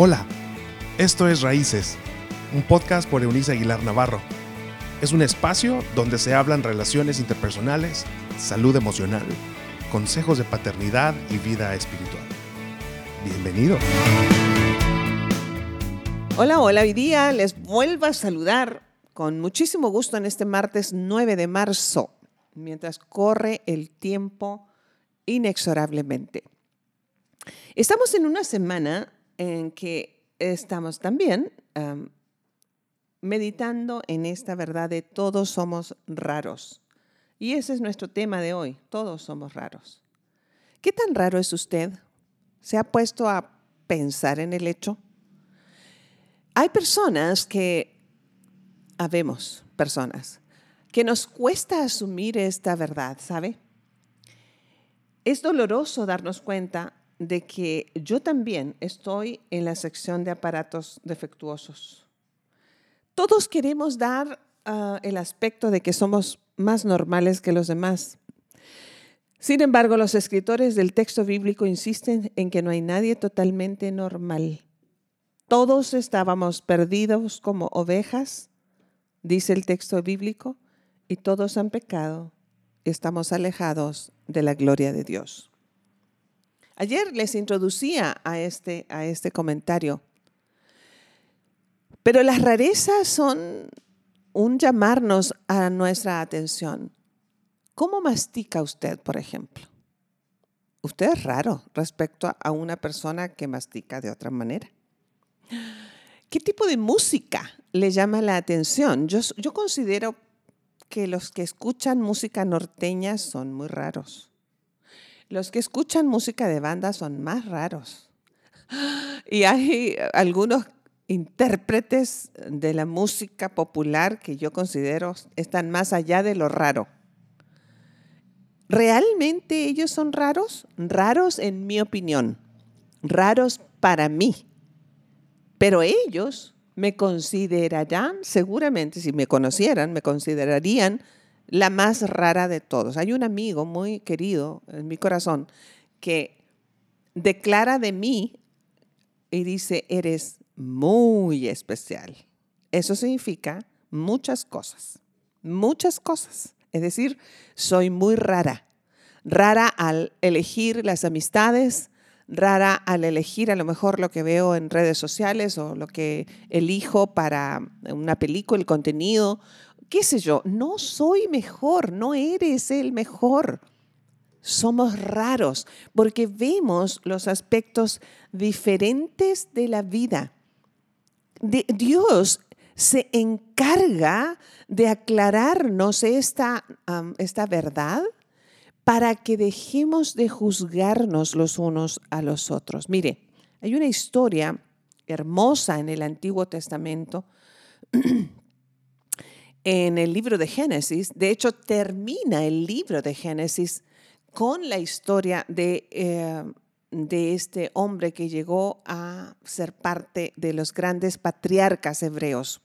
Hola, esto es Raíces, un podcast por Eunice Aguilar Navarro. Es un espacio donde se hablan relaciones interpersonales, salud emocional, consejos de paternidad y vida espiritual. Bienvenido. Hola, hola, hoy día les vuelvo a saludar con muchísimo gusto en este martes 9 de marzo, mientras corre el tiempo inexorablemente. Estamos en una semana en que estamos también meditando en esta verdad de todos somos raros. Y ese es nuestro tema de hoy, todos somos raros. ¿Qué tan raro es usted? ¿Se ha puesto a pensar en el hecho? Hay personas que, habemos personas, que nos cuesta asumir esta verdad, ¿sabe? Es doloroso darnos cuenta de que yo también estoy en la sección de aparatos defectuosos. Todos queremos dar ah, el aspecto de que somos más normales que los demás. Sin embargo, los escritores del texto bíblico insisten en que no hay nadie totalmente normal. Todos estábamos perdidos como ovejas, dice el texto bíblico, y todos han pecado. Estamos alejados de la gloria de Dios. Ayer les introducía a este, a este comentario. Pero las rarezas son un llamarnos a nuestra atención. ¿Cómo mastica usted, por ejemplo? Usted es raro respecto a una persona que mastica de otra manera. ¿Qué tipo de música le llama la atención? Yo, yo considero que los que escuchan música norteña son muy raros. Los que escuchan música de banda son más raros. Y hay algunos intérpretes de la música popular que yo considero están más allá de lo raro. ¿Realmente ellos son raros? Raros en mi opinión, raros para mí. Pero ellos me considerarán, seguramente si me conocieran, me considerarían la más rara de todos. Hay un amigo muy querido en mi corazón que declara de mí y dice, eres muy especial. Eso significa muchas cosas, muchas cosas. Es decir, soy muy rara. Rara al elegir las amistades, rara al elegir a lo mejor lo que veo en redes sociales o lo que elijo para una película, el contenido qué sé yo, no soy mejor, no eres el mejor. Somos raros porque vemos los aspectos diferentes de la vida. Dios se encarga de aclararnos esta, esta verdad para que dejemos de juzgarnos los unos a los otros. Mire, hay una historia hermosa en el Antiguo Testamento en el libro de Génesis. De hecho, termina el libro de Génesis con la historia de, eh, de este hombre que llegó a ser parte de los grandes patriarcas hebreos.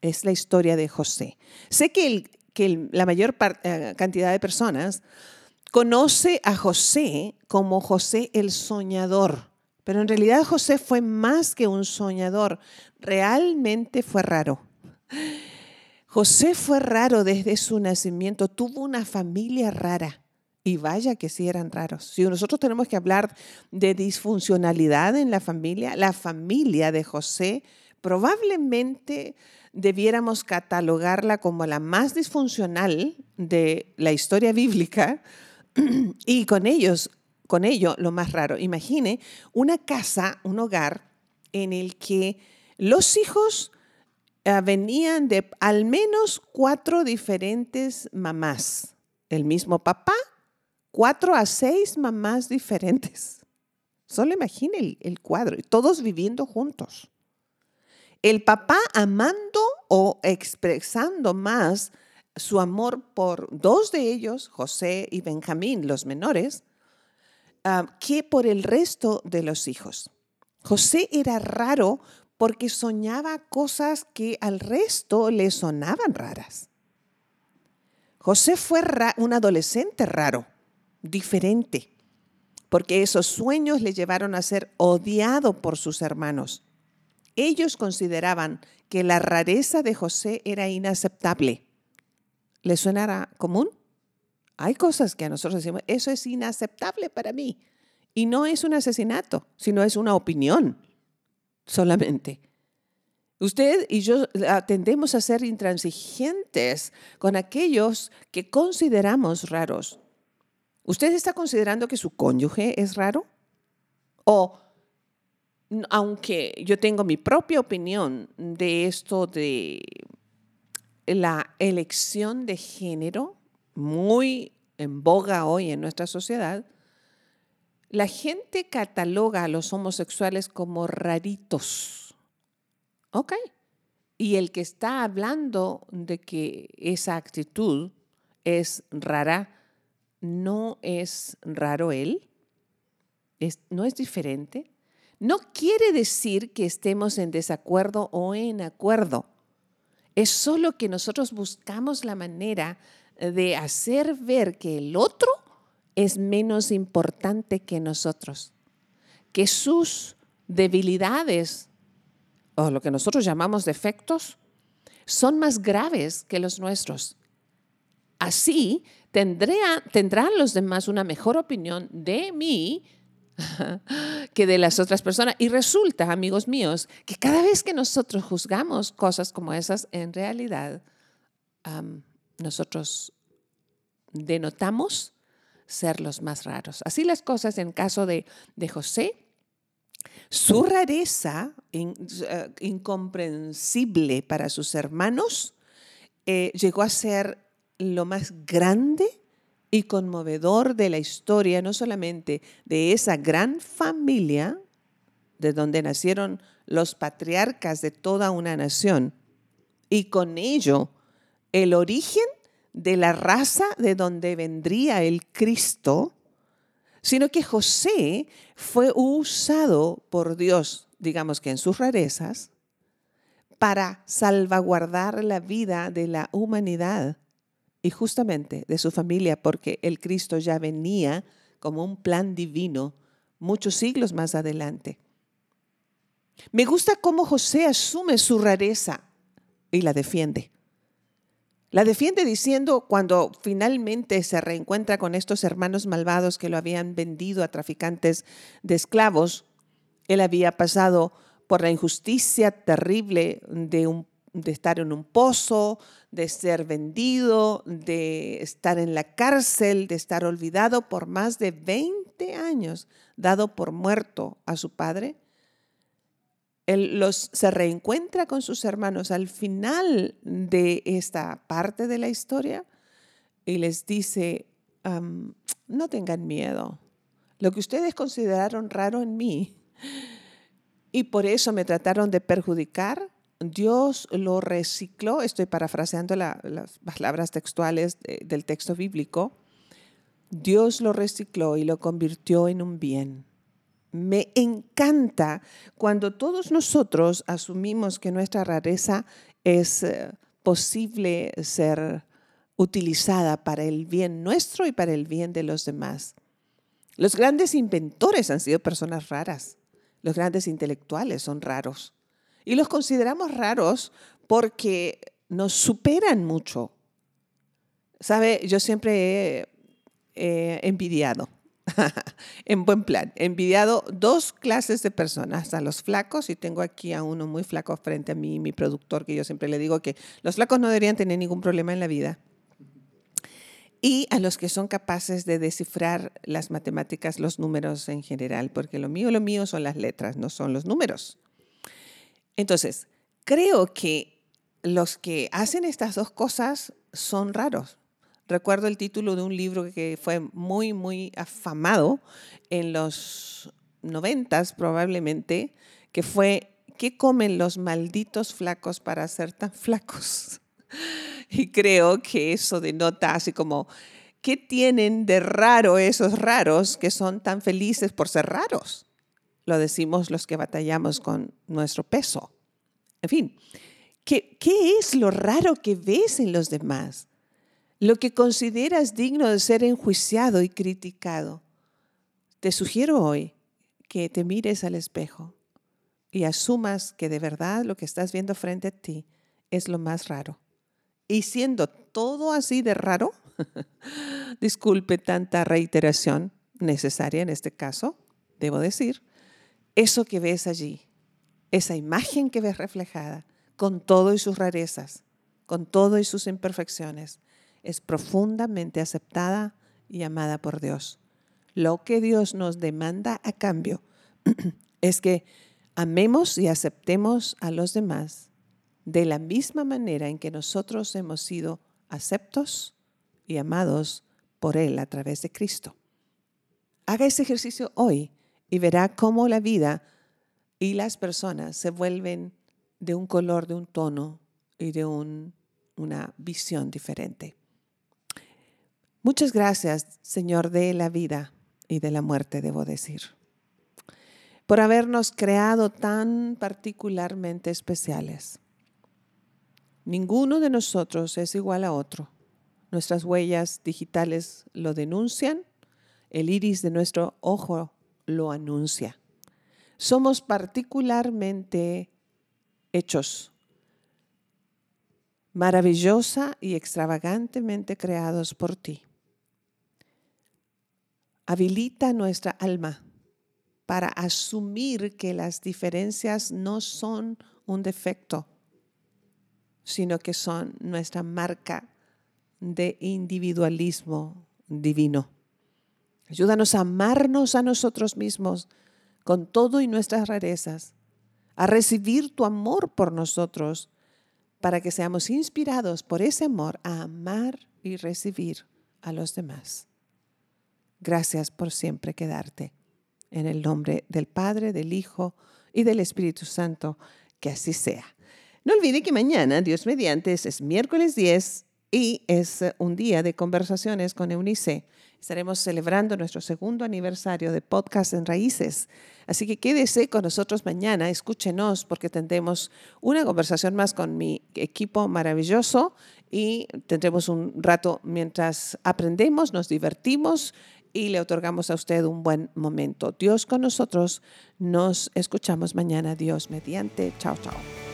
Es la historia de José. Sé que, que la mayor eh, cantidad de personas conoce a José como José el soñador, pero en realidad José fue más que un soñador, realmente fue raro. José fue raro desde su nacimiento, tuvo una familia rara. Y vaya que sí eran raros. Si nosotros tenemos que hablar de disfuncionalidad en la familia, la familia de José probablemente debiéramos catalogarla como la más disfuncional de la historia bíblica y con ellos, con ello lo más raro. Imagine una casa, un hogar en el que los hijos eh, venían de al menos cuatro diferentes mamás. El mismo papá, cuatro a seis mamás diferentes. Solo imagine el, el cuadro, todos viviendo juntos. El papá amando o expresando más su amor por dos de ellos, José y Benjamín, los menores, ah, que por el resto de los hijos. José era raro porque soñaba cosas que al resto le sonaban raras. José fue un adolescente raro, diferente. porque esos sueños le llevaron a ser odiado por sus hermanos. Ellos consideraban que la rareza de José era inaceptable. ¿Le suena común? Hay cosas que a nosotros decimos, eso es inaceptable para mí. Y no es un asesinato, sino es una opinión solamente. Usted y yo tendemos a ser intransigentes con aquellos que consideramos raros. ¿Usted está considerando que su cónyuge es raro? O, aunque yo tengo mi propia opinión de esto de la elección de género, muy en boga hoy en nuestra sociedad, la gente cataloga a los homosexuales como raritos. Ok. Y el que está hablando de que esa actitud es rara, ¿no es raro él? ¿No es diferente? No quiere decir que estemos en desacuerdo o en acuerdo. Es solo que nosotros buscamos la manera de hacer ver que el otro es menos importante que nosotros, que sus debilidades o lo que nosotros llamamos defectos son más graves que los nuestros. Así tendrán los demás una mejor opinión de mí que de las otras personas. Y resulta, amigos míos, que cada vez que nosotros juzgamos cosas como esas, en realidad nosotros denotamos ser los más raros. Así las cosas en caso de, José. Su rareza, eh, incomprensible para sus hermanos, eh, llegó a ser lo más grande y conmovedor de la historia, no solamente de esa gran familia, de donde nacieron los patriarcas de toda una nación, y con ello el origen de la raza de donde vendría el Cristo, sino que José fue usado por Dios, digamos que en sus rarezas, para salvaguardar la vida de la humanidad y justamente de su familia, porque el Cristo ya venía como un plan divino muchos siglos más adelante. Me gusta cómo José asume su rareza y la defiende. La defiende diciendo cuando finalmente se reencuentra con estos hermanos malvados que lo habían vendido a traficantes de esclavos, él había pasado por la injusticia terrible de, de estar en un pozo, de ser vendido, de estar en la cárcel, de estar olvidado por más de 20 años, dado por muerto a su padre él los, se reencuentra con sus hermanos al final de esta parte de la historia y les dice, no tengan miedo. Lo que ustedes consideraron raro en mí y por eso me trataron de perjudicar, Dios lo recicló, estoy parafraseando las palabras textuales del texto bíblico, Dios lo recicló y lo convirtió en un bien me encanta cuando todos nosotros asumimos que nuestra rareza es eh, posible ser utilizada para el bien nuestro y para el bien de los demás. Los grandes inventores han sido personas raras. Los grandes intelectuales son raros. Y los consideramos raros porque nos superan mucho. ¿Sabe? Yo siempre he envidiado en buen plan. He envidiado dos clases de personas, a los flacos, y tengo aquí a uno muy flaco frente a mí, mi productor, que yo siempre le digo que los flacos no deberían tener ningún problema en la vida. Y a los que son capaces de descifrar las matemáticas, los números en general, porque lo mío, lo mío son las letras, no son los números. Entonces, creo que los que hacen estas dos cosas son raros Recuerdo el título de un libro que fue muy, muy afamado en los noventas probablemente, que fue ¿Qué comen los malditos flacos para ser tan flacos? Y creo que eso denota así como, ¿qué tienen de raro esos raros que son tan felices por ser raros? Lo decimos los que batallamos con nuestro peso. En fin, ¿qué, qué es lo raro que ves en los demás? Lo que consideras digno de ser enjuiciado y criticado. Te sugiero hoy que te mires al espejo y asumas que de verdad lo que estás viendo frente a ti es lo más raro. Y siendo todo así de raro, disculpe tanta reiteración necesaria en este caso, debo decir, eso que ves allí, esa imagen que ves reflejada, con todo y sus rarezas, con todo y sus imperfecciones, es profundamente aceptada y amada por Dios. Lo que Dios nos demanda a cambio es que amemos y aceptemos a los demás de la misma manera en que nosotros hemos sido aceptos y amados por Él a través de Cristo. Haga ese ejercicio hoy y verá cómo la vida y las personas se vuelven de un color, de un tono y de una visión diferente. Muchas gracias, Señor, de la vida y de la muerte, debo decir, por habernos creado tan particularmente especiales. Ninguno de nosotros es igual a otro. Nuestras huellas digitales lo denuncian, el iris de nuestro ojo lo anuncia. Somos particularmente hechos, maravillosa y extravagantemente creados por ti. Habilita nuestra alma para asumir que las diferencias no son un defecto, sino que son nuestra marca de individualismo divino. Ayúdanos a amarnos a nosotros mismos con todo y nuestras rarezas, a recibir tu amor por nosotros, para que seamos inspirados por ese amor a amar y recibir a los demás. Gracias por siempre quedarte. En el nombre del Padre, del Hijo y del Espíritu Santo, que así sea. No olvide que mañana, Dios mediante, es miércoles 10 y es un día de conversaciones con Eunice. Estaremos celebrando nuestro segundo aniversario de Podcast en Raíces. Así que quédese con nosotros mañana, escúchenos porque tendremos una conversación más con mi equipo maravilloso y tendremos un rato mientras aprendemos, nos divertimos y le otorgamos a usted un buen momento. Dios con nosotros. Nos escuchamos mañana. Dios mediante. Chao, chao.